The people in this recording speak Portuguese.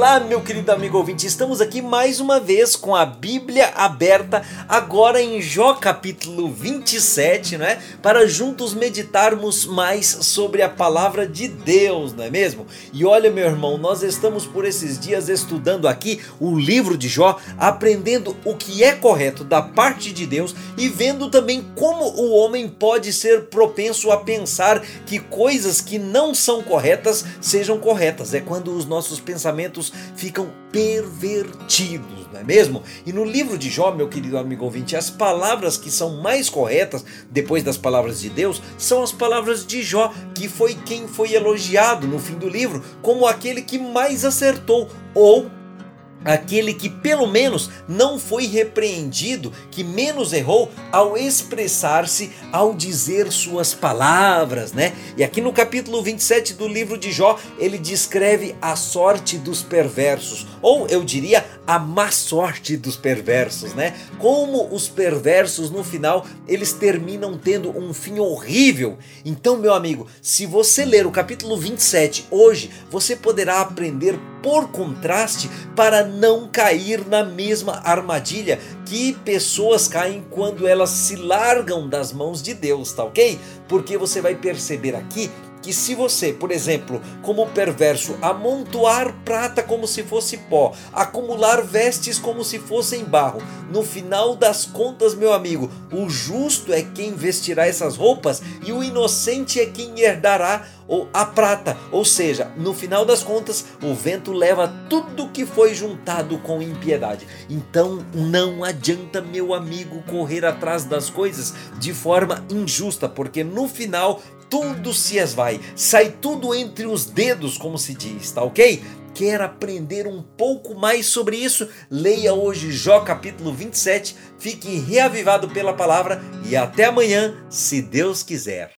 Olá, meu querido amigo ouvinte, estamos aqui mais uma vez com a Bíblia aberta, agora em Jó capítulo 27, não é? Para juntos meditarmos mais sobre a palavra de Deus, não é mesmo? E olha, meu irmão, nós estamos por esses dias estudando aqui o livro de Jó, aprendendo o que é correto da parte de Deus e vendo também como o homem pode ser propenso a pensar que coisas que não são corretas sejam corretas. É quando os nossos pensamentos ficam pervertidos, não é mesmo? E no livro de Jó, meu querido amigo ouvinte, as palavras que são mais corretas depois das palavras de Deus são as palavras de Jó, que foi quem foi elogiado no fim do livro como aquele que mais acertou ou aquele que pelo menos não foi repreendido, que menos errou ao expressar-se, ao dizer suas palavras, né? E aqui no capítulo 27 do livro de Jó, ele descreve a sorte dos perversos, ou eu diria a má sorte dos perversos, né? Como os perversos no final eles terminam tendo um fim horrível. Então, meu amigo, se você ler o capítulo 27 hoje, você poderá aprender por contraste para não cair na mesma armadilha que pessoas caem quando elas se largam das mãos de Deus, tá ok? Porque você vai perceber aqui que se você, por exemplo, como perverso, amontoar prata como se fosse pó, acumular vestes como se fossem barro, no final das contas, meu amigo, o justo é quem vestirá essas roupas e o inocente é quem herdará a prata. Ou seja, no final das contas, o vento leva tudo que foi juntado com impiedade. Então não adianta, meu amigo, correr atrás das coisas de forma injusta, porque no final tudo se esvai, sai tudo entre os dedos, como se diz, tá ok? Quer aprender um pouco mais sobre isso? Leia hoje Jó capítulo 27, fique reavivado pela palavra e até amanhã, se Deus quiser.